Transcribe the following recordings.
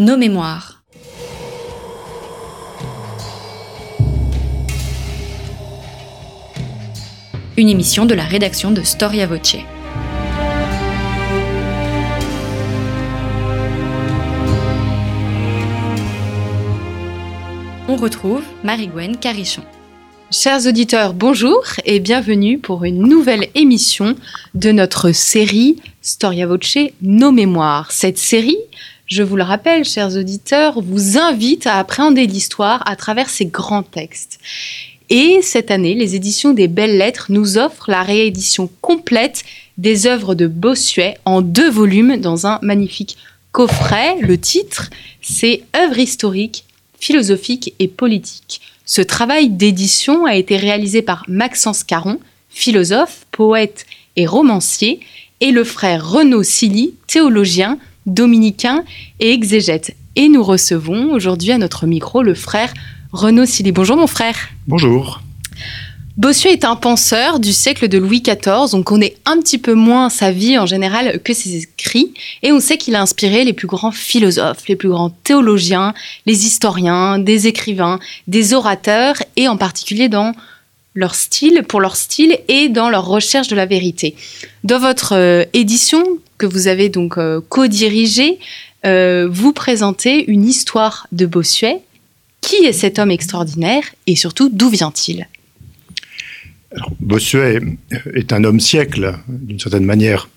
Nos mémoires. Une émission de la rédaction de Storia Voce. On retrouve Marie-Gwen Carichon. Chers auditeurs, bonjour et bienvenue pour une nouvelle émission de notre série Storia Voce Nos Mémoires. Cette série je vous le rappelle, chers auditeurs, vous invite à appréhender l'histoire à travers ces grands textes. Et cette année, les éditions des Belles Lettres nous offrent la réédition complète des œuvres de Bossuet en deux volumes dans un magnifique coffret. Le titre, c'est Œuvres historiques, philosophiques et politiques. Ce travail d'édition a été réalisé par Maxence Caron, philosophe, poète et romancier, et le frère Renaud Silly, théologien, dominicain et exégète. Et nous recevons aujourd'hui à notre micro le frère Renaud Silly. Bonjour mon frère. Bonjour. Bossuet est un penseur du siècle de Louis XIV, on connaît un petit peu moins sa vie en général que ses écrits, et on sait qu'il a inspiré les plus grands philosophes, les plus grands théologiens, les historiens, des écrivains, des orateurs, et en particulier dans leur style, pour leur style et dans leur recherche de la vérité. Dans votre euh, édition, que vous avez donc euh, co-dirigé, euh, vous présentez une histoire de Bossuet. Qui est cet homme extraordinaire et surtout d'où vient-il? Bossuet est un homme siècle, d'une certaine manière.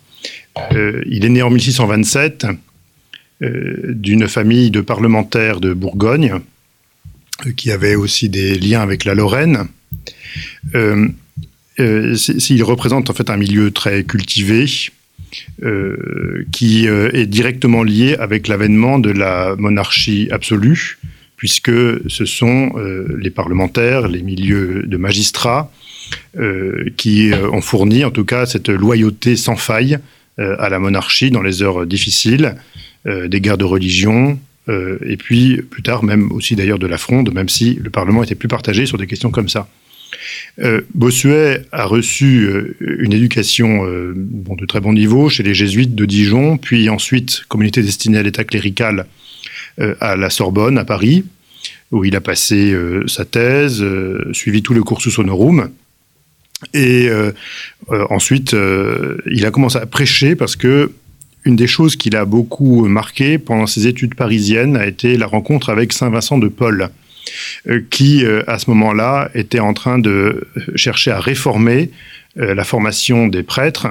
il est né en 1627 d'une famille de parlementaires de Bourgogne qui avait aussi des liens avec la Lorraine. Euh, il représente en fait un milieu très cultivé, euh, qui euh, est directement lié avec l'avènement de la monarchie absolue, puisque ce sont euh, les parlementaires, les milieux de magistrats, qui ont fourni en tout cas cette loyauté sans faille à la monarchie dans les heures difficiles, des guerres de religion, et puis plus tard même aussi d'ailleurs de la fronde, même si le Parlement était plus partagé sur des questions comme ça. Euh, Bossuet a reçu euh, une éducation euh, de très bon niveau chez les jésuites de Dijon, puis ensuite communauté destinée à l'état clérical à la Sorbonne, à Paris, où il a passé sa thèse, suivi tout le cursus honorum. Et ensuite, il a commencé à prêcher parce que une des choses qu'il a beaucoup marqué pendant ses études parisiennes a été la rencontre avec Saint Vincent de Paul. Euh, qui, euh, à ce moment-là, était en train de chercher à réformer euh, la formation des prêtres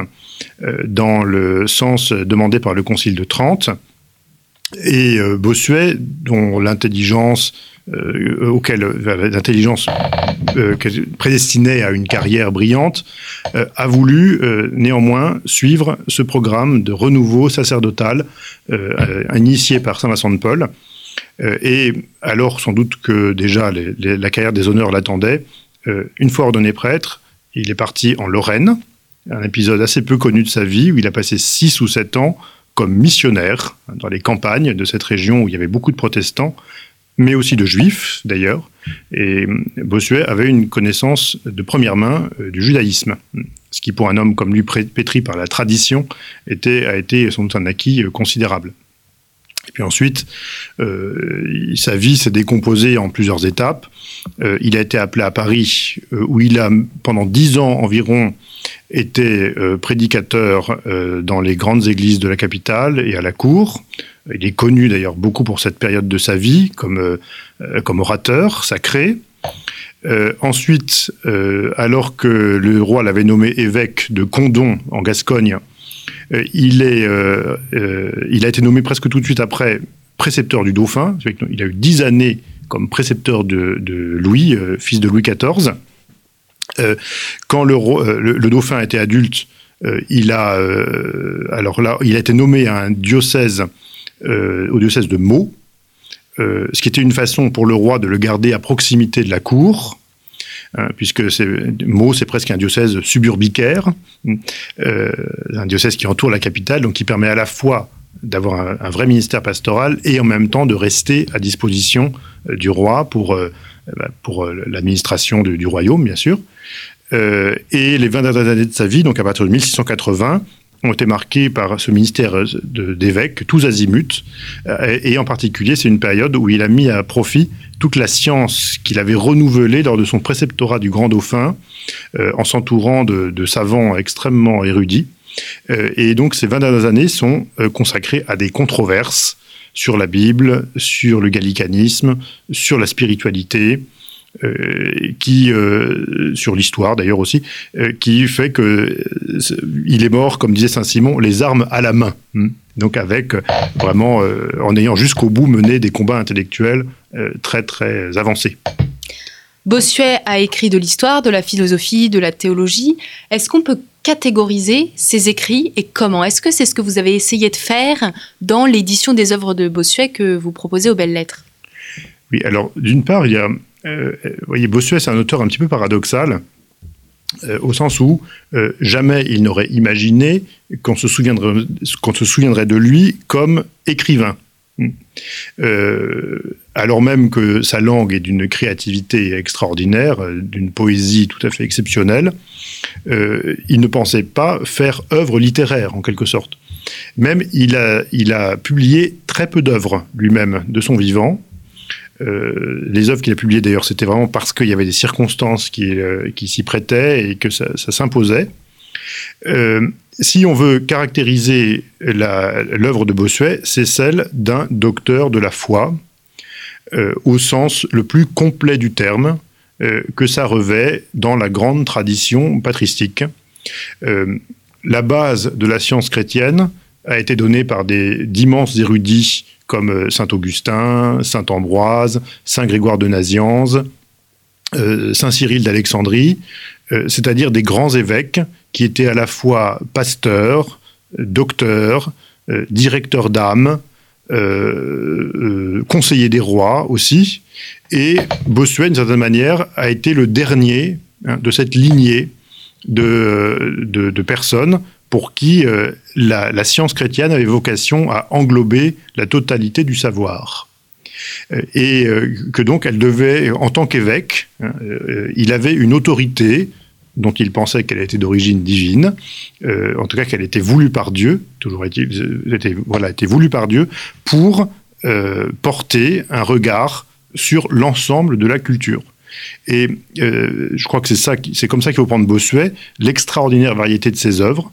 dans le sens demandé par le Concile de Trente. Et Bossuet, dont l'intelligence auquel l'intelligence prédestinée à une carrière brillante, a voulu néanmoins suivre ce programme de renouveau sacerdotal initié par Saint Vincent de Paul et alors, sans doute que déjà la carrière des honneurs l'attendait, euh, une fois ordonné prêtre, il est parti en Lorraine, un épisode assez peu connu de sa vie, où il a passé six ou sept ans comme missionnaire dans les campagnes de cette région où il y avait beaucoup de protestants, mais aussi de juifs d'ailleurs. Et Bossuet avait une connaissance de première main euh, du judaïsme, ce qui pour un homme comme lui pétri par la tradition était, a été sans doute un acquis considérable. Et puis ensuite, euh, sa vie s'est décomposée en plusieurs étapes. Euh, il a été appelé à Paris, euh, où il a, pendant dix ans environ, été prédicateur dans les grandes églises de la capitale et à la cour. Il est connu d'ailleurs beaucoup pour cette période de sa vie comme, comme orateur sacré. ensuite, alors que le roi l'avait nommé évêque de Condon en Gascogne, il, est, euh, euh, il a été nommé presque tout de suite après précepteur du dauphin. Il a eu dix années comme précepteur de, Louis, fils de Louis XIV. quand le, dauphin était adulte, il a été nommé au diocèse de Meaux, ce qui était une façon pour le roi de le garder à proximité de la cour. Hein, puisque c'est, Meaux, c'est presque un diocèse suburbicaire, euh, un diocèse qui entoure la capitale, donc qui permet à la fois d'avoir un, vrai ministère pastoral et en même temps de rester à disposition euh, du roi pour, euh, bah, pour l'administration du, royaume, bien sûr. et les 20 dernières années de sa vie, donc à partir de 1680, ont été marqués par ce ministère d'évêque, tous azimuts, et en particulier, c'est une période où il a mis à profit toute la science qu'il avait renouvelée lors de son préceptorat du Grand Dauphin, en s'entourant de, savants extrêmement érudits. et donc, ces 20 dernières années sont consacrées à des controverses sur la Bible, sur le gallicanisme, sur la spiritualité, euh, qui euh, sur l'histoire d'ailleurs aussi, euh, qui fait que il est mort, comme disait Saint Simon, les armes à la main. Hmm. Donc avec vraiment, en ayant jusqu'au bout mené des combats intellectuels très très avancés. Bossuet a écrit de l'histoire, de la philosophie, de la théologie. Est-ce qu'on peut catégoriser ses écrits et comment? Est-ce que c'est ce que vous avez essayé de faire dans l'édition des œuvres de Bossuet que vous proposez aux belles lettres? Oui, alors d'une part, il y a, euh, voyez, Bossuet, c'est un auteur un petit peu paradoxal. Euh, au sens où euh, jamais il n'aurait imaginé qu'on se, souviendrait, de lui comme écrivain. Euh, alors même que sa langue est d'une créativité extraordinaire, d'une poésie tout à fait exceptionnelle, euh, il ne pensait pas faire œuvre littéraire en quelque sorte. Même il a, il a publié très peu d'œuvres lui-même de son vivant. Euh, les œuvres qu'il a publiées d'ailleurs, c'était vraiment parce qu'il y avait des circonstances qui, qui s'y prêtaient et que ça, s'imposait si on veut caractériser l'œuvre de Bossuet, c'est celle d'un docteur de la foi, euh, au sens le plus complet du terme, euh, que ça revêt dans la grande tradition patristique. Euh, la base de la science chrétienne a été donnée par d'immenses érudits comme Saint Augustin, Saint Ambroise, Saint Grégoire de Nazianze, Saint Cyril d'Alexandrie, c'est-à-dire des grands évêques qui était à la fois pasteur, docteur, euh, directeur d'âme, euh, euh, conseiller des rois aussi. Et Bossuet, d'une certaine manière, a été le dernier hein, de cette lignée de, personnes pour qui la, science chrétienne avait vocation à englober la totalité du savoir. Et que donc elle devait, en tant qu'évêque, hein, il avait une autorité dont il pensait qu'elle était d'origine divine, euh, en tout cas qu'elle était voulue par Dieu, toujours voilà, était voulue par Dieu, pour euh, porter un regard sur l'ensemble de la culture. Et euh, je crois que c'est ça, c'est comme ça qu'il faut prendre Bossuet, l'extraordinaire variété de ses œuvres,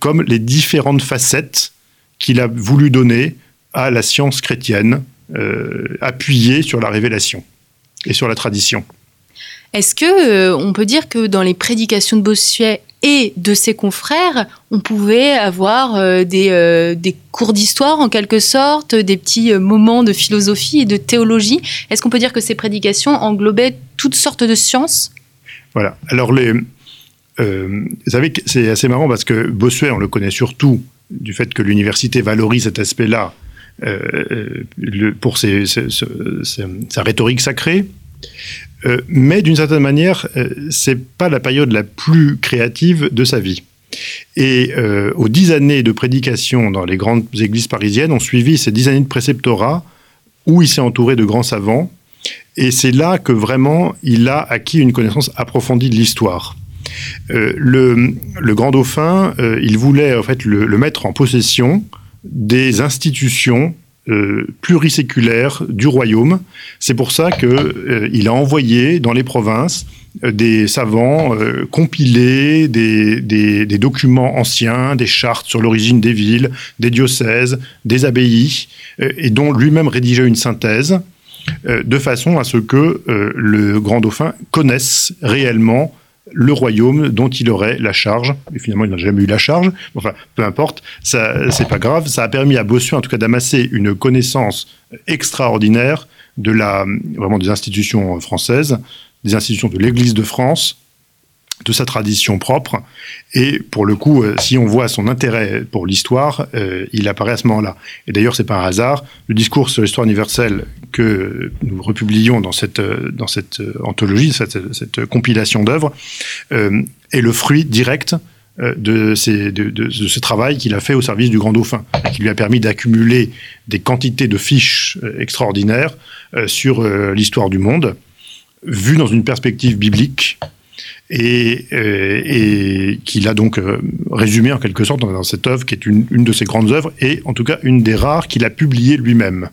comme les différentes facettes qu'il a voulu donner à la science chrétienne, appuyée sur la révélation et sur la tradition. Est-ce que euh, on peut dire que dans les prédications de Bossuet et de ses confrères, on pouvait avoir euh, euh, des, cours d'histoire en quelque sorte, des petits moments de philosophie et de théologie? Est-ce qu'on peut dire que ces prédications englobaient toutes sortes de sciences? Voilà. Alors les, vous savez, c'est assez marrant parce que Bossuet, on le connaît surtout du fait que l'université valorise cet aspect-là pour sa rhétorique sacrée. Euh, mais d'une certaine manière, euh, c'est pas la période la plus créative de sa vie. Et euh, aux dix années de prédication dans les grandes églises parisiennes, ont suivi ces dix années de préceptorat où il s'est entouré de grands savants. Et c'est là que vraiment il a acquis une connaissance approfondie de l'histoire. Le, grand dauphin, il voulait en fait le, mettre en possession des institutions euh, pluriséculaire du royaume. C'est pour ça qu'il euh, a envoyé dans les provinces euh, des savants compiler des, des, documents anciens, des chartes sur l'origine des villes, des diocèses, des abbayes, et dont lui-même rédigeait une synthèse, de façon à ce que le grand dauphin connaisse réellement le royaume dont il aurait la charge. Et finalement, il n'a jamais eu la charge. Enfin, peu importe, ça, c'est pas grave. Ça a permis à Bossuet, en tout cas, d'amasser une connaissance extraordinaire de la, vraiment des institutions françaises, des institutions de l'Église de France, de sa tradition propre. Et pour le coup, euh, si on voit son intérêt pour l'histoire, euh, il apparaît à ce moment-là. Et d'ailleurs, c'est pas un hasard. Le discours sur l'histoire universelle que nous republions dans cette, euh, dans cette anthologie, cette, compilation d'œuvres, est le fruit direct de, de, ce travail qu'il a fait au service du Grand Dauphin, qui lui a permis d'accumuler des quantités de fiches extraordinaires sur l'histoire du monde, vues dans une perspective biblique, et, euh, et qu'il a donc euh, résumé en quelque sorte dans, cette œuvre qui est une, de ses grandes œuvres et en tout cas une des rares qu'il a publiées lui-même.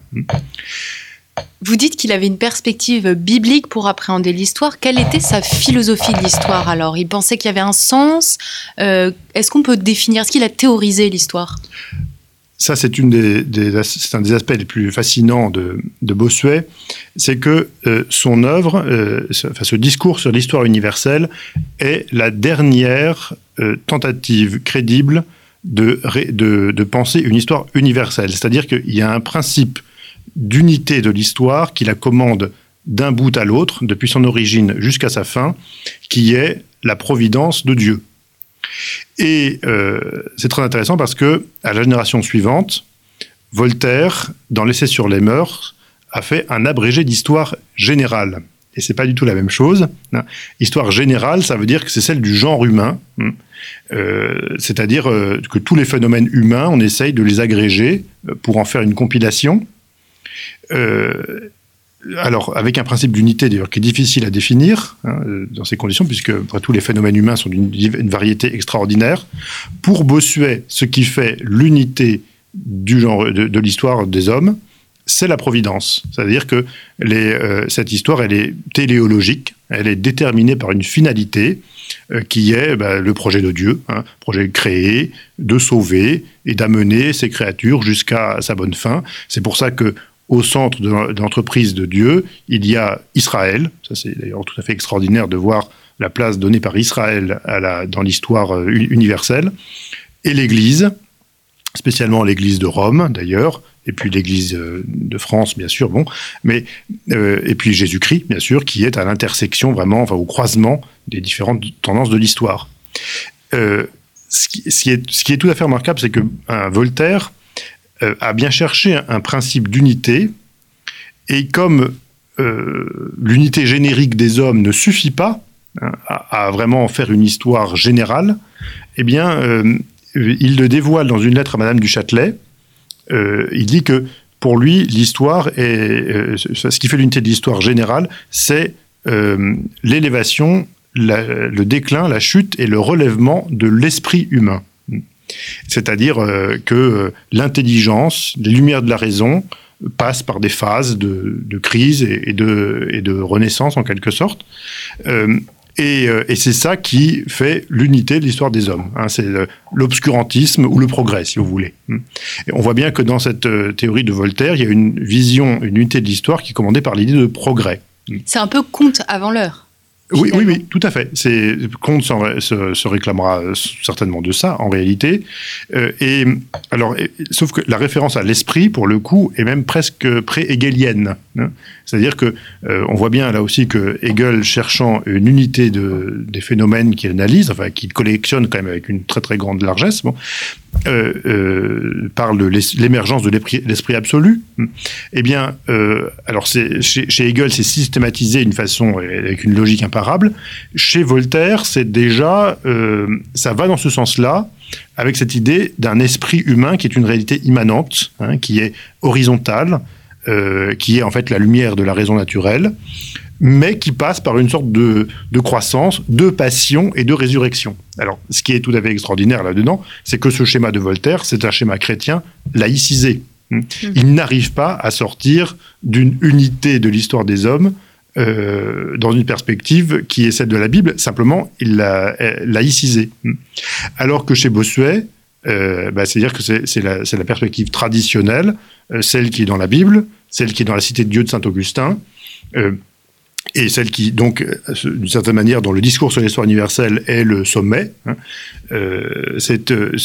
Vous dites qu'il avait une perspective biblique pour appréhender l'histoire. Quelle était sa philosophie de l'histoire alors? Il pensait qu'il y avait un sens. Euh, est-ce qu'on peut définir Est-ce qu'il a théorisé l'histoire? Ça, c'est un des aspects les plus fascinants de, Bossuet, c'est que euh, son œuvre, euh, ce, enfin, ce discours sur l'histoire universelle, est la dernière euh, tentative crédible de, penser une histoire universelle. C'est-à-dire qu'il y a un principe d'unité de l'histoire qui la commande d'un bout à l'autre, depuis son origine jusqu'à sa fin, qui est la providence de Dieu. Et euh, c'est très intéressant parce que à la génération suivante, Voltaire, dans l'essai sur les mœurs, a fait un abrégé d'histoire générale. Et c'est pas du tout la même chose. Hein. Histoire générale, ça veut dire que c'est celle du genre humain. Hein. Euh, C'est-à-dire euh, que tous les phénomènes humains, on essaye de les agréger pour en faire une compilation. Alors, avec un principe d'unité d'ailleurs qui est difficile à définir hein, euh, dans ces conditions, puisque après tous les phénomènes humains sont d'une variété extraordinaire. Pour Bossuet, ce qui fait l'unité du genre de, de l'histoire des hommes, c'est la providence. C'est-à-dire que euh, cette histoire, elle est téléologique, elle est déterminée par une finalité euh, qui est bah, le projet de Dieu, hein, projet créé, de sauver et d'amener ces créatures jusqu'à sa bonne fin. C'est pour ça que au centre de l'entreprise de Dieu, il y a Israël. Ça, c'est d'ailleurs tout à fait extraordinaire de voir la place donnée par Israël à la, dans l'histoire euh, universelle. Et l'Église, spécialement l'Église de Rome, d'ailleurs, et puis l'Église euh, de France, bien sûr, bon, mais euh, et puis Jésus-Christ, bien sûr, qui est à l'intersection vraiment, enfin au croisement des différentes tendances de l'histoire. Ce qui est tout à fait remarquable, c'est que Voltaire euh, a bien cherché un, principe d'unité, et comme euh, l'unité générique des hommes ne suffit pas hein, à, vraiment faire une histoire générale, eh bien, euh, il le dévoile dans une lettre à Madame du Châtelet. Il dit que pour lui, l'histoire ce qui fait l'unité de l'histoire générale, c'est l'élévation, le déclin, la chute et le relèvement de l'esprit humain. C'est-à-dire euh, que euh, l'intelligence, les lumières de la raison passent par des phases de, crise et, de, renaissance en quelque sorte. Euh, et, c'est ça qui fait l'unité de l'histoire des hommes. Hein, c'est l'obscurantisme ou le progrès, si vous voulez. On voit bien que dans cette théorie de Voltaire, il y a une vision, une unité de l'histoire qui est commandée par l'idée de progrès. C'est un peu conte avant l'heure. Oui, oui, oui, tout à fait. C'est Comte se, se, réclamera certainement de ça en réalité. Euh, et alors, et, sauf que la référence à l'esprit, pour le coup, est même presque pré-hegelienne. C'est-à-dire que euh, on voit bien là aussi que Hegel, cherchant une unité de, des phénomènes qu'il analyse, enfin qu'il collectionne quand même avec une très très grande largesse, euh, euh, parle de l'émergence de l'esprit absolu. Eh bien, alors chez, Hegel, c'est systématisé d'une façon avec une logique imparable. Chez Voltaire, c'est déjà, ça va dans ce sens-là, avec cette idée d'un esprit humain qui est une réalité immanente, hein, qui est horizontale, euh, qui est en fait la lumière de la raison naturelle, mais qui passe par une sorte de, de, croissance, de passion et de résurrection. Alors, ce qui est tout à fait extraordinaire là-dedans, c'est que ce schéma de Voltaire, c'est un schéma chrétien laïcisé. Mmh. Il n'arrive pas à sortir d'une unité de l'histoire des hommes euh, dans une perspective qui est celle de la Bible, simplement il l'a laïcisé. Alors que chez Bossuet, euh, bah, c'est-à-dire que c'est la, perspective traditionnelle, euh, celle qui est dans la Bible, celle qui est dans la cité de Dieu de Saint-Augustin, euh, et celle qui, donc, d'une certaine manière, dans le discours sur l'histoire universelle, est le sommet. Hein.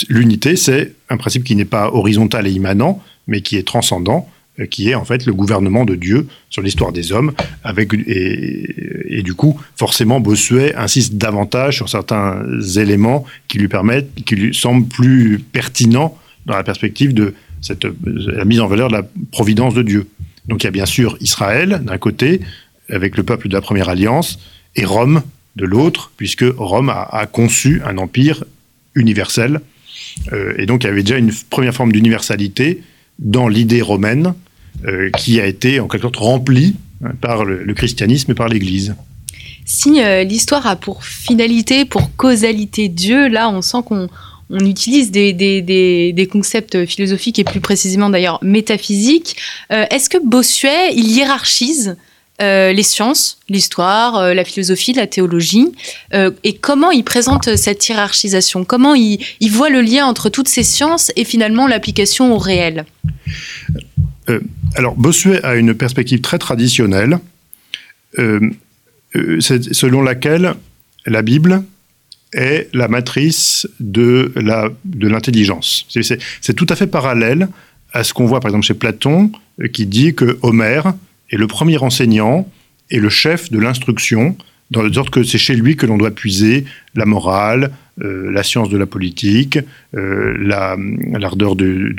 L'unité, c'est un principe qui n'est pas horizontal et immanent, mais qui est transcendant, qui est en fait le gouvernement de Dieu sur l'histoire des hommes. Avec, et, du coup, forcément, Bossuet insiste davantage sur certains éléments qui lui permettent, qui lui semblent plus pertinents dans la perspective de cette, la mise en valeur de la providence de Dieu. Donc il y a bien sûr Israël d'un côté, avec le peuple de la première alliance, et Rome de l'autre, puisque Rome a, conçu un empire universel. Euh, et donc il y avait déjà une première forme d'universalité dans l'idée romaine euh, qui a été en quelque sorte remplie hein, par le, christianisme et par l'Église. si l'histoire a pour finalité, pour causalité Dieu, là on sent qu'on on utilise des, concepts philosophiques et plus précisément d'ailleurs métaphysiques. Est-ce que Bossuet, il hiérarchise euh, les sciences, l'histoire, euh, la philosophie, la théologie, euh, et comment il présente cette hiérarchisation, comment il, voit le lien entre toutes ces sciences et finalement l'application au réel? Alors Bossuet a une perspective très traditionnelle, selon laquelle la Bible est la matrice de l'intelligence. De c'est tout à fait parallèle à ce qu'on voit par exemple chez Platon, qui dit que Homère est le premier enseignant et le chef de l'instruction, dans le sorte que c'est chez lui que l'on doit puiser la morale, euh, la science de la politique, euh, l'ardeur de,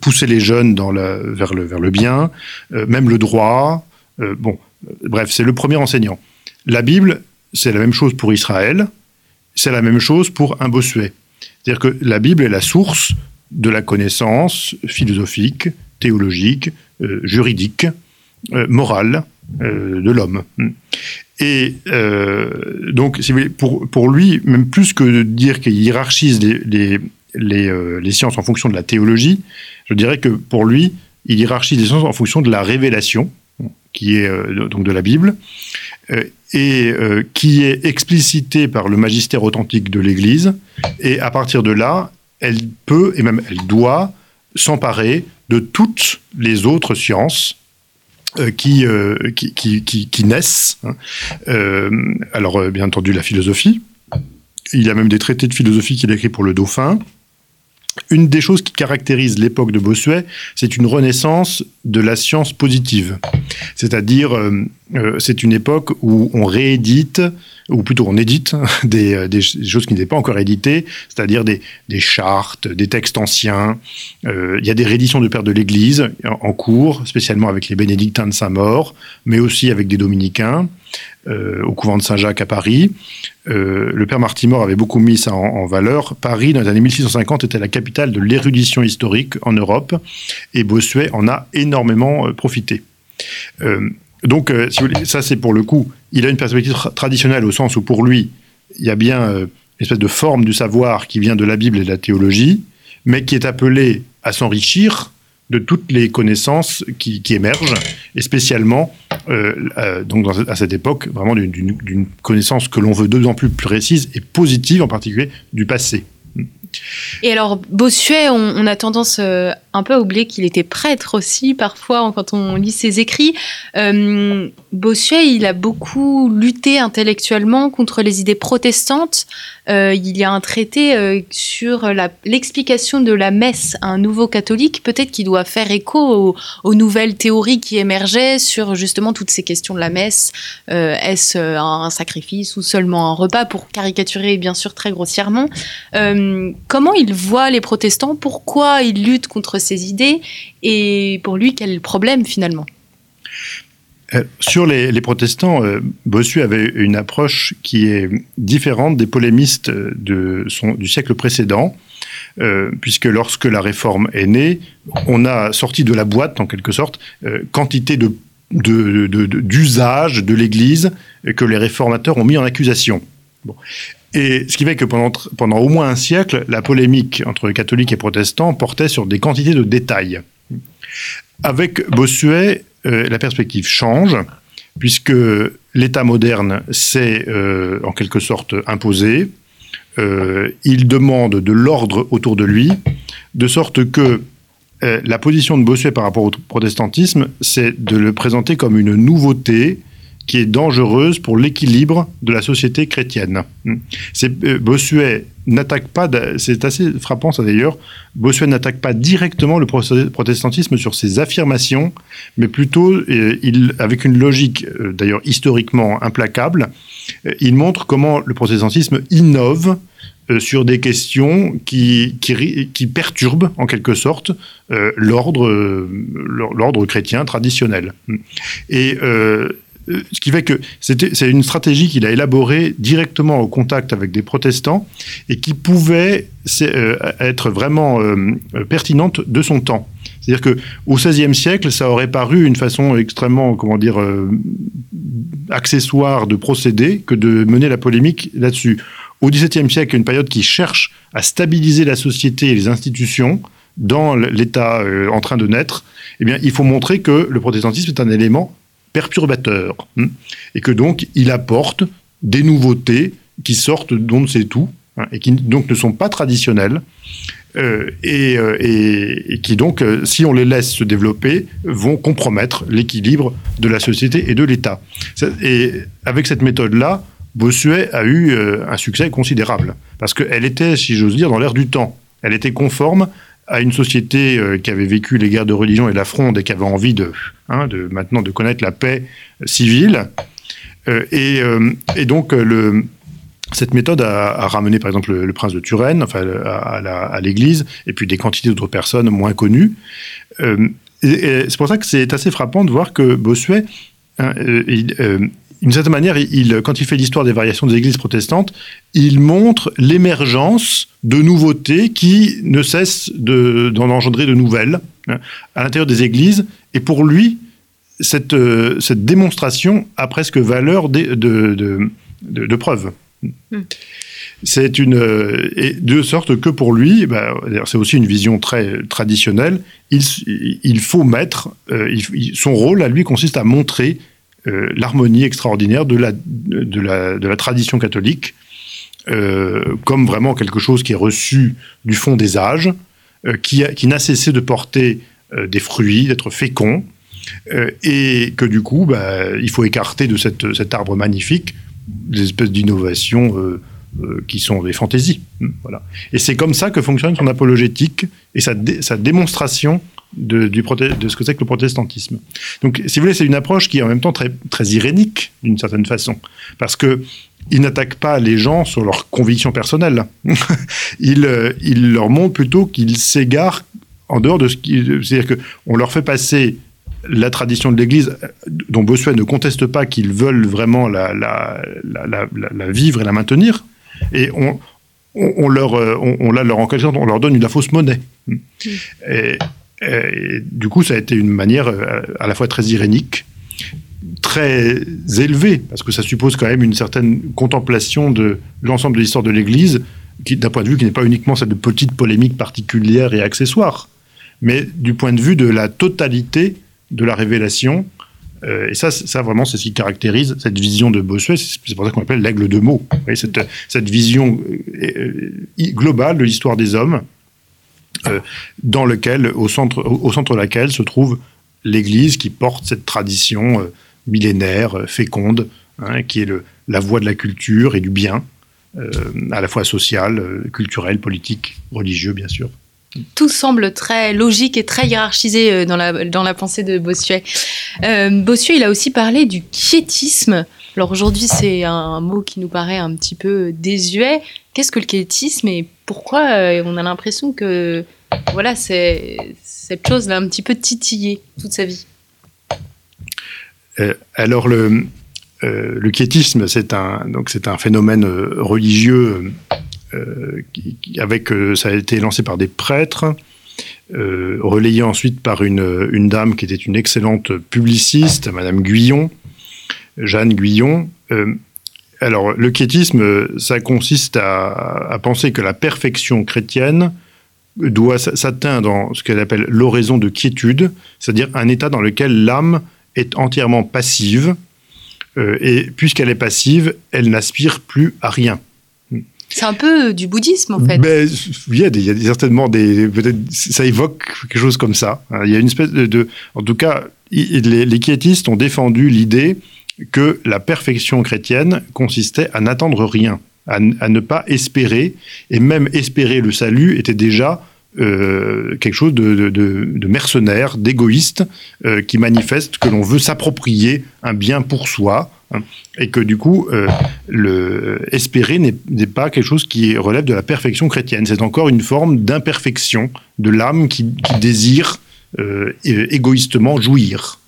pousser les jeunes vers, le, bien, euh, même le droit. bon, bref, c'est le premier enseignant. La Bible, c'est la même chose pour Israël, c'est la même chose pour un Bossuet. C'est-à-dire que la Bible est la source de la connaissance philosophique, théologique, euh, juridique, euh, morale euh, de l'homme. Et donc, pour, pour lui, même plus que de dire qu'il hiérarchise les, les, les, sciences en fonction de la théologie, je dirais que pour lui, il hiérarchise les sciences en fonction de la révélation, qui est donc de la Bible, et qui est explicitée par le magistère authentique de l'Église. Et à partir de là, elle peut, et même elle doit, s'emparer de toutes les autres sciences euh, euh, qui, qui, qui, naissent. Hein. Euh, alors, bien entendu, la philosophie. Il y a même des traités de philosophie qu'il écrit pour le dauphin. Une des choses qui caractérise l'époque de Bossuet, c'est une renaissance de la science positive. C'est-à-dire, c'est une époque où on réédite ou plutôt on édite des, euh, des choses qui n'étaient pas encore éditées, c'est-à-dire des, chartes, des textes anciens. Euh, il y a des rééditions de Père de l'Église en cours, spécialement avec les bénédictins de Saint-Maur, mais aussi avec des dominicains. Euh, au couvent de Saint-Jacques à Paris. Euh, le père Martimor avait beaucoup mis ça en, valeur. Paris, dans les années 1650, était la capitale de l'érudition historique en Europe, et Bossuet en a énormément euh, profité. Donc, si ça c'est pour le coup, il a une perspective traditionnelle au sens où pour lui, il y a bien une espèce de forme du savoir qui vient de la Bible et de la théologie, mais qui est appelée à s'enrichir de toutes les connaissances qui, émergent, et spécialement, euh, donc à cette époque, vraiment d'une connaissance que l'on veut de plus en plus précise et positive, en particulier du passé. Et alors, Bossuet, on, a tendance euh, un peu à oublier qu'il était prêtre aussi, parfois, quand on lit ses écrits. Euh, Bossuet, il a beaucoup lutté intellectuellement contre les idées protestantes. Euh, il y a un traité sur l'explication de la messe à un nouveau catholique, peut-être qui doit faire écho aux, nouvelles théories qui émergeaient sur justement toutes ces questions de la messe. Est-ce un sacrifice ou seulement un repas, pour caricaturer bien sûr très grossièrement comment il voit les protestants, pourquoi il lutte contre ces idées et pour lui, quel problème finalement? Euh, sur les, protestants, euh, Bossuet avait une approche qui est différente des polémistes son, du siècle précédent, euh, puisque lorsque la réforme est née, on a sorti de la boîte, en quelque sorte, quantité de d'usage de, l'Église que les réformateurs ont mis en accusation. Et ce qui fait que pendant, pendant au moins un siècle, la polémique entre catholiques et protestants portait sur des quantités de détails. Avec Bossuet, euh, la perspective change, puisque l'État moderne s'est euh, en quelque sorte imposé. Euh, il demande de l'ordre autour de lui, de sorte que la position de Bossuet par rapport au protestantisme, c'est de le présenter comme une nouveauté qui est dangereuse pour l'équilibre de la société chrétienne. C'est, euh, Bossuet n'attaque pas, c'est assez frappant ça d'ailleurs, Bossuet n'attaque pas directement le protestantisme sur ses affirmations, mais plutôt, euh, avec une logique euh, d'ailleurs historiquement implacable, il montre comment le protestantisme innove sur des questions qui, qui, perturbent en quelque sorte l'ordre, l'ordre chrétien traditionnel. Et euh, ce qui fait que c'est une stratégie qu'il a élaborée directement au contact avec des protestants et qui pouvait euh, être vraiment euh, pertinente de son temps. C'est-à-dire que au XVIe siècle, ça aurait paru une façon extrêmement, comment dire, accessoire de procéder que de mener la polémique là-dessus. Au XVIIe siècle, une période qui cherche à stabiliser la société et les institutions dans l'état euh, en train de naître, eh bien, il faut montrer que le protestantisme est un élément perturbateur hein, et que donc il apporte des nouveautés qui sortent d'on ne sait tout hein, et qui donc ne sont pas traditionnelles euh, euh, et, et, qui donc, euh, si on les laisse se développer, vont compromettre l'équilibre de la société et de l'État. Et avec cette méthode-là, Bossuet a eu un succès considérable parce qu'elle était, si j'ose dire, dans l'air du temps. Elle était conforme à une société qui avait vécu les guerres de religion et la fronde et qui avait envie hein, de maintenant de connaître la paix civile. et, et, donc cette méthode a, ramené par exemple le, prince de Turenne enfin, à, l'Église et puis des quantités d'autres personnes moins connues. Euh, c'est pour ça que c'est assez frappant de voir que Bossuet, hein, euh, euh, d'une certaine manière, il, quand il fait l'histoire des variations des églises protestantes, il montre l'émergence de nouveautés qui ne cessent d'en engendrer de nouvelles hein, à l'intérieur des églises. Et pour lui, cette, cette démonstration a presque valeur de, de, de preuve. Hmm. C'est une euh, et de sorte que pour lui, bah, c'est aussi une vision très traditionnelle. Il, il faut mettre euh, son rôle à lui consiste à montrer euh, l'harmonie extraordinaire de la, de la, de la tradition catholique comme vraiment quelque chose qui est reçu du fond des âges, qui, qui n'a cessé de porter des fruits, d'être fécond, et que du coup, bah, il faut écarter de cette, cet arbre magnifique des espèces d'innovations euh, euh, qui sont des fantaisies. Voilà. Et c'est comme ça que fonctionne son apologétique et sa, sa démonstration de, ce que c'est que le protestantisme. Donc, si vous voulez, c'est une approche qui est en même temps très, irénique, d'une certaine façon, parce que il n'attaque pas les gens sur leurs convictions personnelles. il, euh, leur montre plutôt qu'ils s'égarent en dehors de ce qui... C'est-à-dire qu'on leur fait passer la tradition de l'Église, dont Bossuet ne conteste pas qu'ils veulent vraiment la, vivre et la maintenir, et on, on, leur, on, leur, en on leur donne une la fausse monnaie. Et, du coup, ça a été une manière euh, à la fois très irénique, très élevée, parce que ça suppose quand même une certaine contemplation de l'ensemble de l'histoire de l'Église, d'un point de vue qui n'est pas uniquement cette petite polémique particulière et accessoire, mais du point de vue de la totalité de la révélation. Euh, et ça, ça vraiment, c'est ce qui caractérise cette vision de Bossuet. C'est pour ça qu'on appelle l'aigle de mots. cette, vision euh, globale de l'histoire des hommes, euh, dans lequel, au centre, au centre de laquelle se trouve l'Église qui porte cette tradition millénaire, féconde, hein, qui est la voie de la culture et du bien, à la fois social, culturel, politique, religieux, bien sûr tout semble très logique et très hiérarchisé euh, dans la, dans la pensée de Bossuet. Euh, Bossuet, il a aussi parlé du quiétisme. Alors aujourd'hui, c'est un mot qui nous paraît un petit peu désuet. Qu'est-ce que le quiétisme et pourquoi euh, on a l'impression que voilà, cette chose l'a un petit peu titillé toute sa vie Alors le, le quiétisme, c'est un, donc c'est un phénomène religieux euh, avec, euh, ça a été lancé par des prêtres, euh, relayé ensuite par une, dame qui était une excellente publiciste, Madame Guyon, Jeanne Guyon. Alors, le quiétisme, ça consiste à, à, penser que la perfection chrétienne doit s'atteindre dans ce qu'elle appelle l'oraison de quiétude, c'est-à-dire un état dans lequel l'âme est entièrement passive, et puisqu'elle est passive, elle n'aspire plus à rien. C'est un peu du bouddhisme, en fait. Ben, il, y a il y a certainement des. Ça évoque quelque chose comme ça. Il y a une espèce de. en tout cas, les, les quiétistes ont défendu l'idée que la perfection chrétienne consistait à n'attendre rien, à, ne pas espérer, et même espérer le salut était déjà euh, quelque chose de, mercenaire, d'égoïste, euh, qui manifeste que l'on veut s'approprier un bien pour soi, Hein. et que du coup, euh, espérer n'est pas quelque chose qui relève de la perfection chrétienne. C'est encore une forme d'imperfection de l'âme qui, désire euh, égoïstement jouir.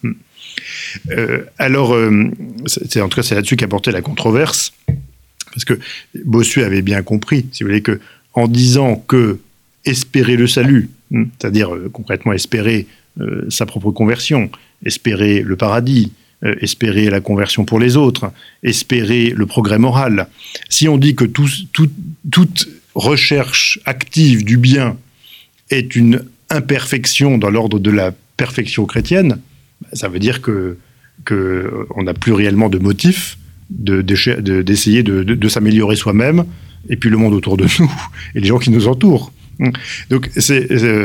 Euh, alors, c'est en tout cas c'est là-dessus qu'a porté la controverse, parce que Bossuet avait bien compris, si vous voulez, que en disant que espérer le salut, hein, c'est-à-dire concrètement espérer sa propre conversion, espérer le paradis, euh, espérer la conversion pour les autres, espérer le progrès moral. Si on dit que toute recherche active du bien est une imperfection dans l'ordre de la perfection chrétienne, ça veut dire que qu'on n'a plus réellement de motif d'essayer de, de, s'améliorer soi-même et puis le monde autour de nous et les gens qui nous entourent. Donc,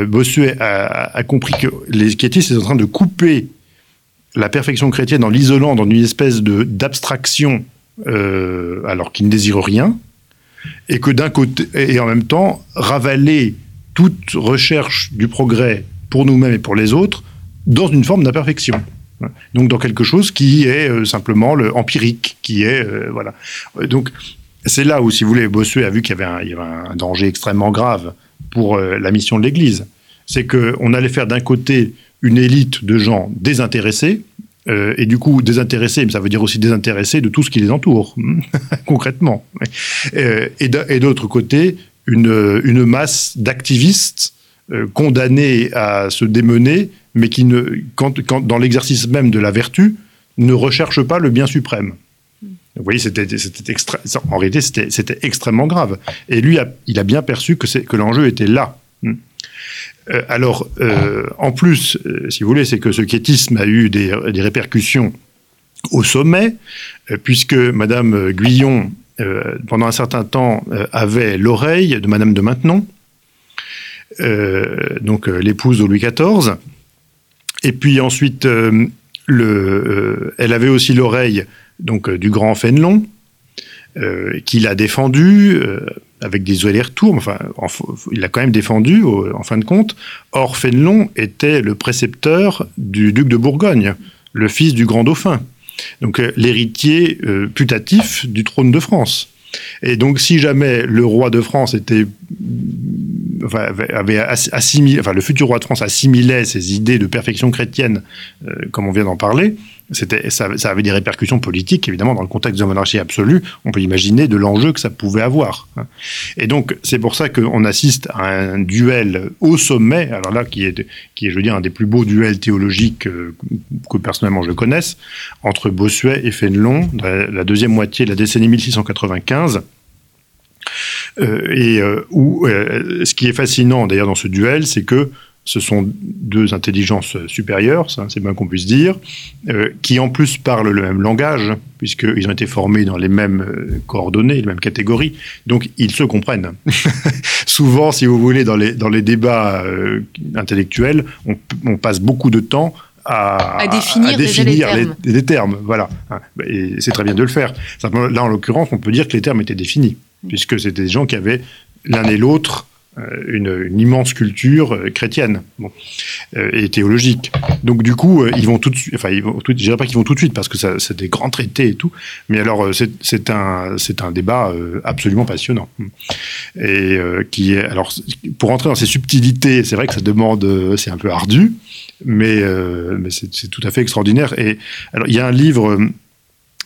Bossuet a, compris que les quiétistes sont en train de couper la perfection chrétienne en l'isolant dans une espèce d'abstraction euh, alors qu'il ne désire rien, et que d'un côté, et en même temps, ravaler toute recherche du progrès pour nous-mêmes et pour les autres dans une forme d'imperfection. Donc dans quelque chose qui est euh, simplement le empirique, qui est euh, voilà. Donc c'est là où, si vous voulez, Bossuet a vu qu'il y, avait un danger extrêmement grave pour euh, la mission de l'Église. C'est qu'on allait faire d'un côté une élite de gens désintéressés, et du coup désintéressés, mais ça veut dire aussi désintéressés de tout ce qui les entoure, concrètement. et d'autre côté, une masse d'activistes condamnés à se démener mais qui, ne, dans l'exercice même de la vertu, ne recherche pas le bien suprême. Vous voyez, c'était, en réalité, c'était, extrêmement grave. Et lui, il a bien perçu que, que l'enjeu était là. Hmm. Euh, alors, euh, en plus, euh, si vous voulez, c'est que ce quiétisme a eu des, répercussions au sommet, puisque Madame Guyon, pendant un certain temps, avait l'oreille de Madame de Maintenon, donc l'épouse de Louis XIV, et puis ensuite, euh, euh, elle avait aussi l'oreille euh, du grand Fénelon, qu'il a défendu avec des allers-retours. Enfin, il l'a quand même défendu en fin de compte. Or, Fénelon était le précepteur du duc de Bourgogne, le fils du grand dauphin. Donc, l'héritier putatif du trône de France. Et donc, si jamais le roi de France était avait assimilé, enfin, le futur roi de France assimilait ces idées de perfection chrétienne, euh, comme on vient d'en parler, c'était, ça, avait des répercussions politiques, évidemment, dans le contexte de monarchie absolue. On peut imaginer de l'enjeu que ça pouvait avoir. Hein. Et donc, c'est pour ça qu'on assiste à un duel au sommet, alors là, qui est, qui est, je veux dire, un des plus beaux duels théologiques euh, que, personnellement je connaisse, entre Bossuet et Fénelon, la deuxième moitié de la décennie 1695. Euh, et euh, où, euh, ce qui est fascinant d'ailleurs dans ce duel, c'est que ce sont deux intelligences supérieures, c'est bien qu'on puisse dire, qui en plus parlent le même langage, puisqu'ils ont été formés dans les mêmes coordonnées, les mêmes catégories, donc ils se comprennent. Souvent, si vous voulez, dans les, dans les débats intellectuels, on, passe beaucoup de temps à, définir, les, termes. Voilà, et c'est très bien de le faire. Là, en l'occurrence, on peut dire que les termes étaient définis puisque c'était des gens qui avaient l'un et l'autre euh, une, immense culture euh, chrétienne euh, et théologique. Donc du coup, ils vont tout de suite, enfin, ils vont tout, dirais pas qu'ils vont tout de suite parce que c'est des grands traités et tout, mais alors c'est un, un débat absolument passionnant et qui est, alors pour entrer dans ces subtilités, c'est vrai que ça demande, c'est un peu ardu, mais, mais c'est tout à fait extraordinaire. Et alors il y a un livre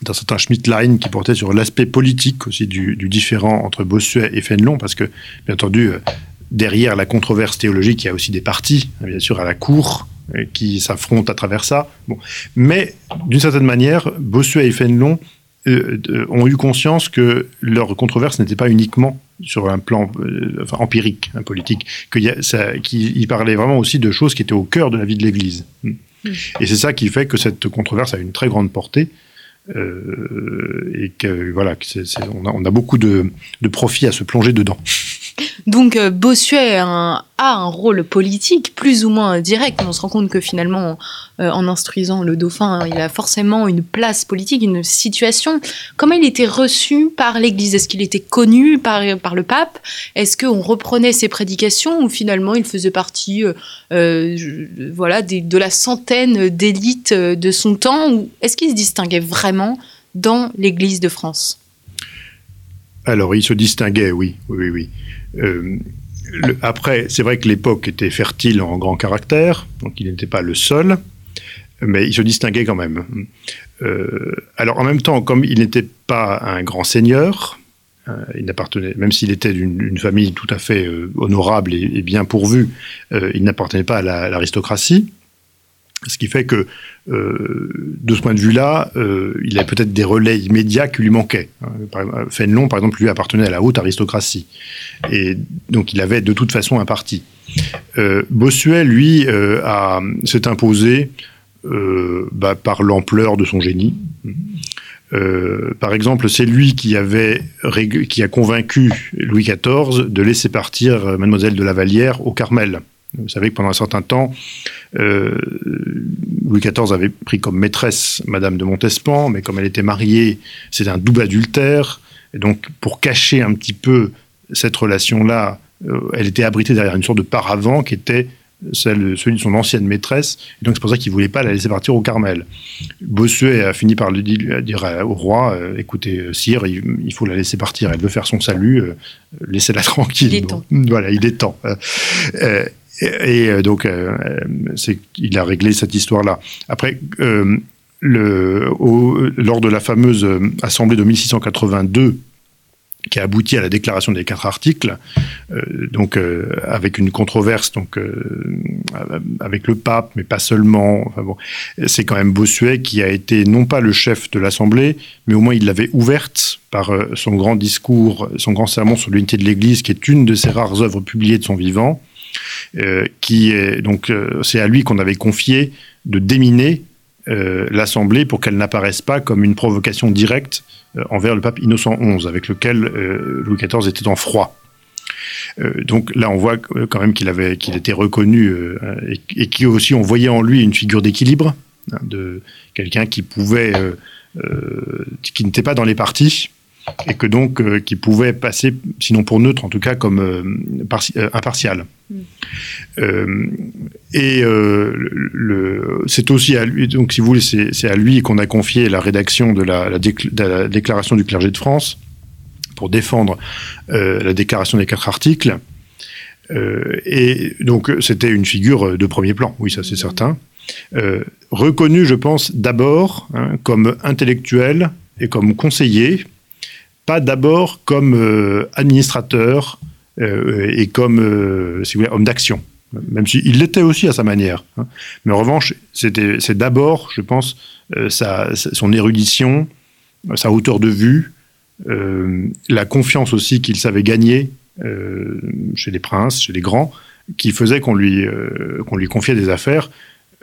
d'un certain Schmittlein qui portait sur l'aspect politique aussi du, différent entre Bossuet et Fénelon, parce que, bien entendu, euh, derrière la controverse théologique, il y a aussi des partis, hein, bien sûr, à la cour, euh, qui s'affrontent à travers ça. Bon. Mais, d'une certaine manière, Bossuet et Fénelon euh, ont eu conscience que leur controverse n'était pas uniquement sur un plan empirique, un politique, qu'ils parlaient vraiment aussi de choses qui étaient au cœur de la vie de l'Église. Hmm. Et c'est ça qui fait que cette controverse a une très grande portée. Euh, et que voilà, on, a, beaucoup de profit à se plonger dedans. Donc euh, Bossuet a un, rôle politique plus ou moins direct. On se rend compte que finalement, euh, en instruisant le dauphin, il a forcément une place politique, une situation. Comment il était reçu par l'Église? Est-ce qu'il était connu par, par le pape? Est-ce qu'on reprenait ses prédications ou finalement il faisait partie euh, voilà, de la centaine d'élites de son temps? Ou est-ce qu'il se distinguait vraiment dans l'Église de France? Alors, il se distinguait, oui, oui, oui. Euh, après, c'est vrai que l'époque était fertile en grand caractère, donc il n'était pas le seul, mais il se distinguait quand même. Euh, alors, en même temps, comme il n'était pas un grand seigneur, euh, il n'appartenait, même s'il était d'une famille tout à fait honorable et, bien pourvue, il n'appartenait pas à l'aristocratie. Ce qui fait que, euh, de ce point de vue-là, euh, il a peut-être des relais immédiats qui lui manquaient. Fénelon, par exemple, lui appartenait à la haute aristocratie. Et donc, il avait de toute façon un parti. Euh, Bossuet, lui, s'est imposé bah, par l'ampleur de son génie. par exemple, c'est lui qui, qui a convaincu Louis XIV de laisser partir Mademoiselle de la Vallière au Carmel. Vous savez que pendant un certain temps, euh, Louis XIV avait pris comme maîtresse Madame de Montespan, mais comme elle était mariée, c'était un double adultère. Et donc, pour cacher un petit peu cette relation-là, euh, elle était abritée derrière une sorte de paravent qui était celle, celui de son ancienne maîtresse. Et donc, c'est pour ça qu'il ne voulait pas la laisser partir au Carmel. Bossuet a fini par lui dire au roi euh, écoutez, sire, il, faut la laisser partir. Elle veut faire son salut, laissez-la tranquille. Il est temps. voilà, il est temps. Et, euh, donc, euh, c'est, il a réglé cette histoire-là. Après, euh, lors de la fameuse assemblée de 1682, qui a abouti à la déclaration des quatre articles, donc avec une controverse, donc avec le pape, mais pas seulement. Enfin bon, c'est quand même Bossuet qui a été non pas le chef de l'Assemblée, mais au moins il l'avait ouverte par son grand discours, son grand sermon sur l'unité de l'Église, qui est une de ses rares œuvres publiées de son vivant. Euh, qui donc euh, c'est à lui qu'on avait confié de déminer euh, l'Assemblée pour qu'elle n'apparaisse pas comme une provocation directe envers le pape Innocent XI, avec lequel Louis XIV était en froid. donc là, on voit quand même qu'il avait, qu'il était reconnu et, et qui aussi, on voyait en lui une figure d'équilibre, hein, de quelqu'un qui pouvait, qui n'était pas dans les partis, et que donc euh, qui pouvait passer, sinon pour neutre, en tout cas comme euh, euh, impartial. Mm. et c'est aussi à lui, donc si vous voulez, c'est à lui qu'on a confié la rédaction de la, déclaration du clergé de France pour défendre la déclaration des quatre articles. et donc c'était une figure de premier plan, oui, ça c'est certain. reconnu, je pense, d'abord hein, comme intellectuel et comme conseiller, pas d'abord comme euh, administrateur euh, et comme euh, homme d'action, même s'il l'était aussi à sa manière. Hein. Mais en revanche, c'est d'abord, je pense, son érudition, sa hauteur de vue, la confiance aussi qu'il savait gagner chez les princes, chez les grands, qui faisait qu'on lui confiait des affaires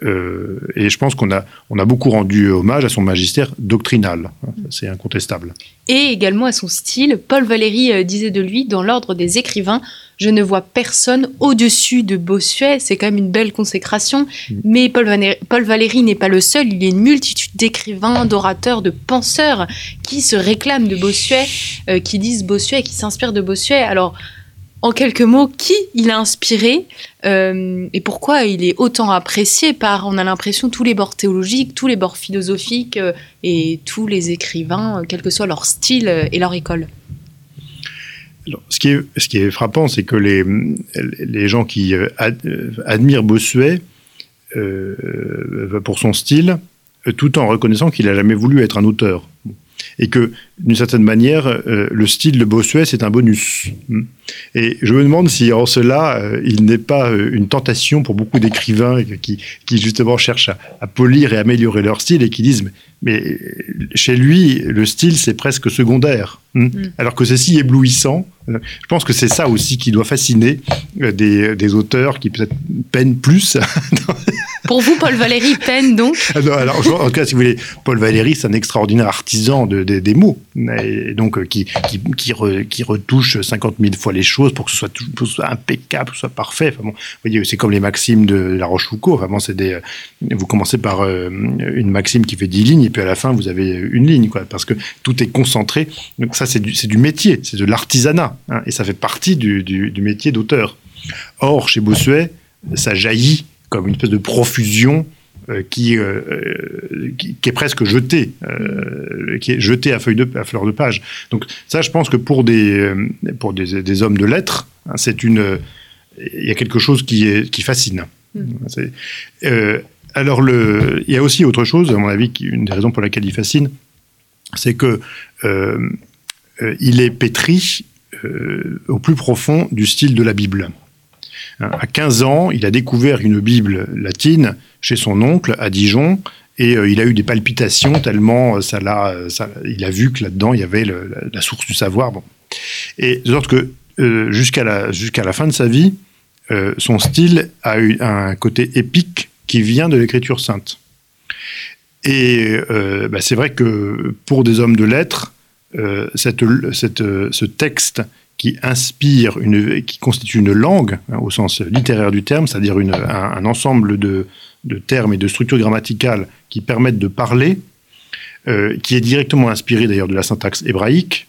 euh, et je pense qu'on a, on a beaucoup rendu hommage à son magistère doctrinal. C'est incontestable. Et également à son style. Paul Valéry euh, disait de lui, dans l'ordre des écrivains, je ne vois personne au-dessus de Bossuet. C'est quand même une belle consécration. Mm. Mais Paul, Valéry n'est pas le seul. Il y a une multitude d'écrivains, d'orateurs, de penseurs qui se réclament de Bossuet, euh, qui disent Bossuet, qui s'inspirent de Bossuet. Alors, en quelques mots, qui il a inspiré euh, et pourquoi il est autant apprécié par, on a l'impression, tous les bords théologiques, tous les bords philosophiques euh, et tous les écrivains, euh, quel que soit leur style et leur école. Ce, qui est, ce qui est frappant, c'est que les, les gens qui admirent Bossuet pour son style, tout en reconnaissant qu'il n'a jamais voulu être un auteur et que d'une certaine manière, euh, le style de Bossuet, c'est un bonus. Et je me demande si en cela, euh, il n'est pas euh, une tentation pour beaucoup d'écrivains qui, qui, justement cherchent à, à, polir et améliorer leur style et qui disent, mais, chez lui, le style, c'est presque secondaire. Hmm. Mm. Alors que c'est si éblouissant, je pense que c'est ça aussi qui doit fasciner des, des auteurs qui peut-être peinent plus Pour vous, Paul Valéry peine donc? Ah alors, En tout cas, si vous voulez, Paul Valéry, c'est un extraordinaire artisan de, des mots, et donc euh, qui, qui, qui, retouche 50 000 fois les choses pour que ce soit, soit impeccable, que ce soit parfait. Enfin, bon, vous voyez, c'est comme les maximes de La Rochefoucauld. Enfin, c'est des, vous commencez par euh, une maxime qui fait 10 lignes, et puis à la fin, vous avez une ligne, quoi, parce que tout est concentré. Donc ça, c'est du, du, métier, c'est de l'artisanat, hein, et ça fait partie du, du, du métier d'auteur. Or, chez Bossuet, ça jaillit comme une espèce de profusion euh, qui, euh, euh, qui, qui, est presque jetée, qui est jetée à, feuille de, à fleur de page. Donc ça, je pense que pour des, pour des, des hommes de lettres, hein, c'est une, il y a quelque chose qui, est, qui fascine. Mm. alors le, il y a aussi autre chose, à mon avis, une des raisons pour laquelle il fascine, c'est que il est pétri au plus profond du style de la Bible. À 15 ans, il a découvert une Bible latine chez son oncle à Dijon et euh, il a eu des palpitations tellement euh, il a vu que là-dedans il y avait la, source du savoir. Bon. Et de sorte que jusqu'à la, jusqu'à la fin de sa vie, son style a eu un côté épique qui vient de l'écriture sainte. Et bah, c'est vrai que pour des hommes de lettres, cette, cette, ce texte qui inspire, une, qui constitue une langue, hein, au sens littéraire du terme, c'est-à-dire un, ensemble de, termes et de structures grammaticales qui permettent de parler, euh, qui est directement inspiré d'ailleurs de la syntaxe hébraïque,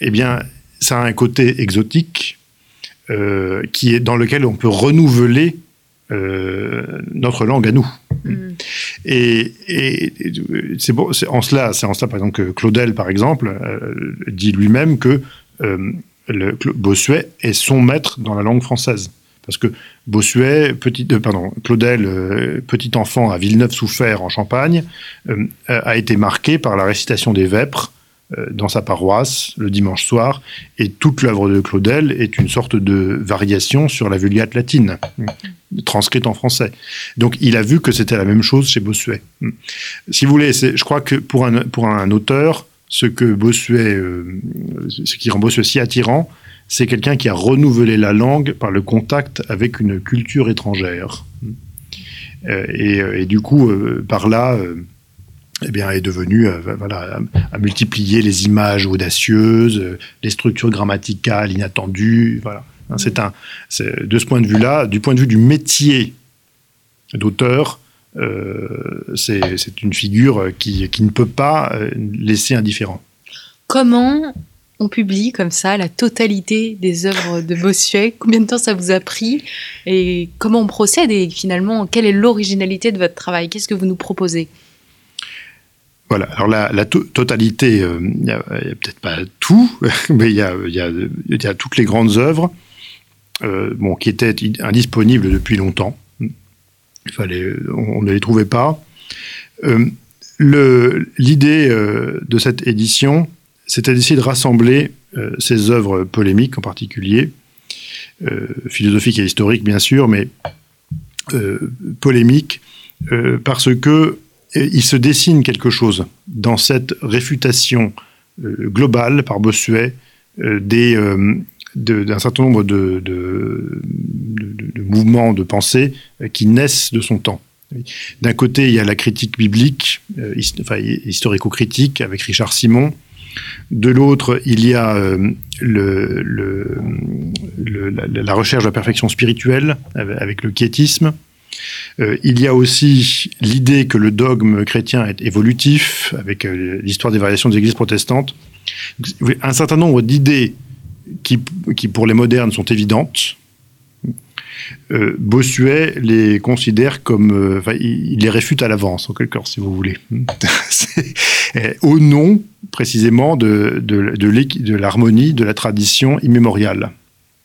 eh bien, ça a un côté exotique euh, dans lequel on peut renouveler euh, notre langue à nous. Mm. Et, c'est en cela, c'est en cela par exemple que Claudel, par exemple, dit lui-même que le, Bossuet est son maître dans la langue française. Parce que Bossuet, petit, euh, pardon, Claudel, euh, petit enfant à Villeneuve-sous-Fer en Champagne, euh, a été marqué par la récitation des Vêpres dans sa paroisse le dimanche soir. Et toute l'œuvre de Claudel est une sorte de variation sur la Vulgate latine, transcrite en français. Donc il a vu que c'était la même chose chez Bossuet. Si vous voulez, je crois que pour un, pour un auteur, ce que Bossuet, euh, ce qui rend Bossuet si attirant, c'est quelqu'un qui a renouvelé la langue par le contact avec une culture étrangère. Euh, euh, et, du coup, par là, eh bien, est devenu voilà, à, multiplier les images audacieuses, les structures grammaticales inattendues. Voilà. Hein, c'est un, de ce point de vue-là, du point de vue du métier d'auteur, euh, c'est une figure qui, qui, ne peut pas euh, laisser indifférent. Comment on publie comme ça la totalité des œuvres de Bossuet? Combien de temps ça vous a pris? Et comment on procède? Et finalement, quelle est l'originalité de votre travail? Qu'est-ce que vous nous proposez? Voilà, alors la, totalité, euh, il n'y a, peut-être pas tout, mais il y a, toutes les grandes œuvres bon, qui étaient indisponibles depuis longtemps fallait, on, ne les trouvait pas. Euh, l'idée euh, de cette édition, c'était d'essayer de rassembler euh, ces œuvres polémiques en particulier, philosophiques et historiques bien sûr, mais polémiques, parce que il se dessine quelque chose dans cette réfutation globale par Bossuet des, d'un certain nombre de, mouvements de pensée euh, qui naissent de son temps. D'un côté, il y a la critique biblique, euh, enfin, historico-critique, avec Richard Simon. De l'autre, il y a euh, la, recherche de la perfection spirituelle, avec le quiétisme. Il y a aussi l'idée que le dogme chrétien est évolutif, avec l'histoire des variations des églises protestantes. Un certain nombre d'idées qui, qui, pour les modernes, sont évidentes. Euh, Bossuet les considère comme, euh, il les réfute à l'avance, en quelque sorte, si vous voulez. Euh, au nom, précisément, de, de, de l'harmonie, de la tradition immémoriale.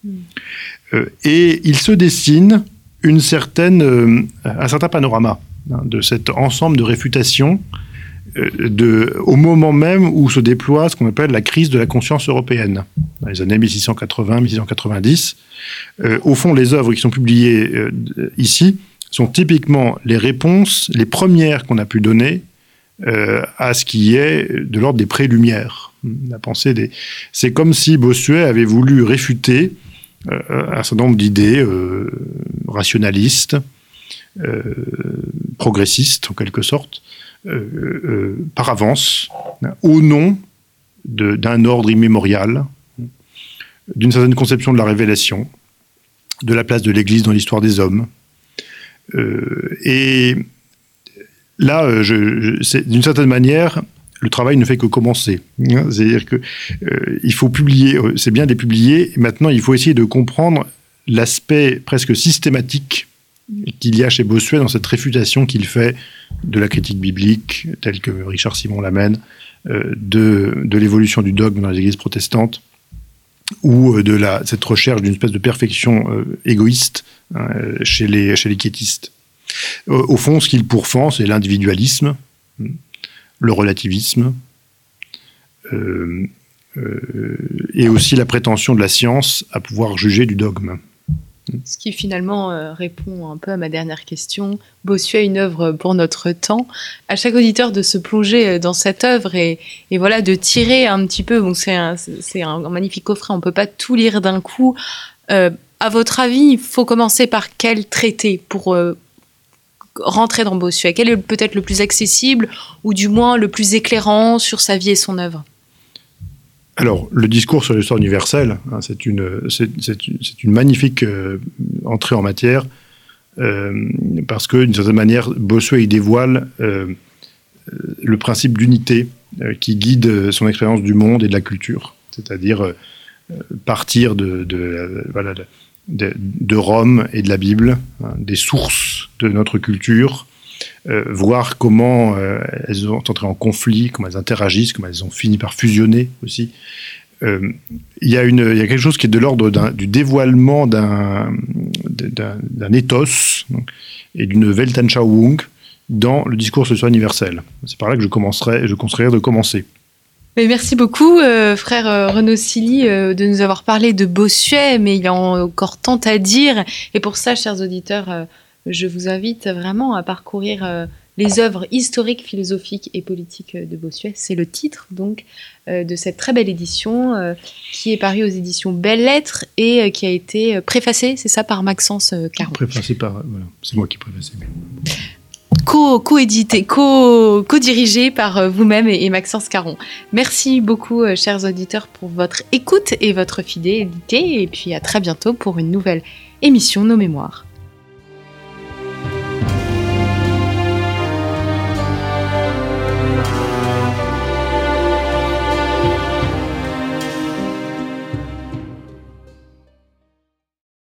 Hmm. et il se dessine une certaine, un certain panorama hein, de cet ensemble de réfutations euh, de, au moment même où se déploie ce qu'on appelle la crise de la conscience européenne, dans les années 1680-1690. Euh, au fond, les œuvres qui sont publiées euh, ici sont typiquement les réponses, les premières qu'on a pu donner à ce qui est de l'ordre des pré-lumières. La pensée. C'est comme si Bossuet avait voulu réfuter un certain nombre d'idées rationalistes, progressistes en quelque sorte, euh, euh, par avance, au nom d'un ordre immémorial, d'une certaine conception de la révélation, de la place de l'Église dans l'histoire des hommes. Euh, et là, d'une certaine manière, le travail ne fait que commencer. C'est-à-dire que il faut publier, c'est bien de les publier. Maintenant, il faut essayer de comprendre l'aspect presque systématique qu'il y a chez Bossuet dans cette réfutation qu'il fait de la critique biblique, telle que Richard Simon l'amène, euh, de, l'évolution du dogme dans les églises protestantes, ou euh, de cette recherche d'une espèce de perfection euh, égoïste hein, chez, les, chez quiétistes. Au, fond, ce qu'il pourfend, c'est l'individualisme, le relativisme, et aussi la prétention de la science à pouvoir juger du dogme. Ce qui finalement euh, répond un peu à ma dernière question. Bossuet une œuvre pour notre temps. À chaque auditeur de se plonger euh, dans cette œuvre et, voilà de tirer un petit peu. Bon, c'est un, magnifique coffret. On peut pas tout lire d'un coup. Euh, à votre avis, il faut commencer par quel traité pour rentrer dans Bossuet Quel est peut-être le plus accessible ou du moins le plus éclairant sur sa vie et son œuvre? Alors, le discours sur l'histoire universelle, hein, c'est une, magnifique euh, entrée en matière euh, parce que, d'une certaine manière, Bossuet il dévoile euh, le principe d'unité qui guide son expérience du monde et de la culture, c'est-à-dire partir de Rome et de la Bible, hein, des sources de notre culture, euh, voir comment euh, elles ont entré en conflit, comment elles interagissent, comment elles ont fini par fusionner aussi. Euh, Il y, a quelque chose qui est de l'ordre du dévoilement d'un ethos et d'une Weltanschauung dans le discours social universel. C'est par là que je commencerai, je conseillerais de commencer. Merci beaucoup, frère euh, Renaud Silly, de nous avoir parlé de Bossuet, mais il y a encore tant à dire. Et pour ça, chers auditeurs, je vous invite vraiment à parcourir euh, les œuvres historiques, philosophiques et politiques euh, de Bossuet. C'est le titre donc euh, de cette très belle édition euh, qui est parue aux éditions Belles Lettres et euh, qui a été préfacée, c'est ça, par Maxence Caron. Préfacé par, voilà, c'est moi qui préface. co- co-édité, co- co-dirigé par vous-même et, et Maxence Caron. Merci beaucoup, chers auditeurs, pour votre écoute et votre fidélité. Et puis à très bientôt pour une nouvelle émission Nos Mémoires.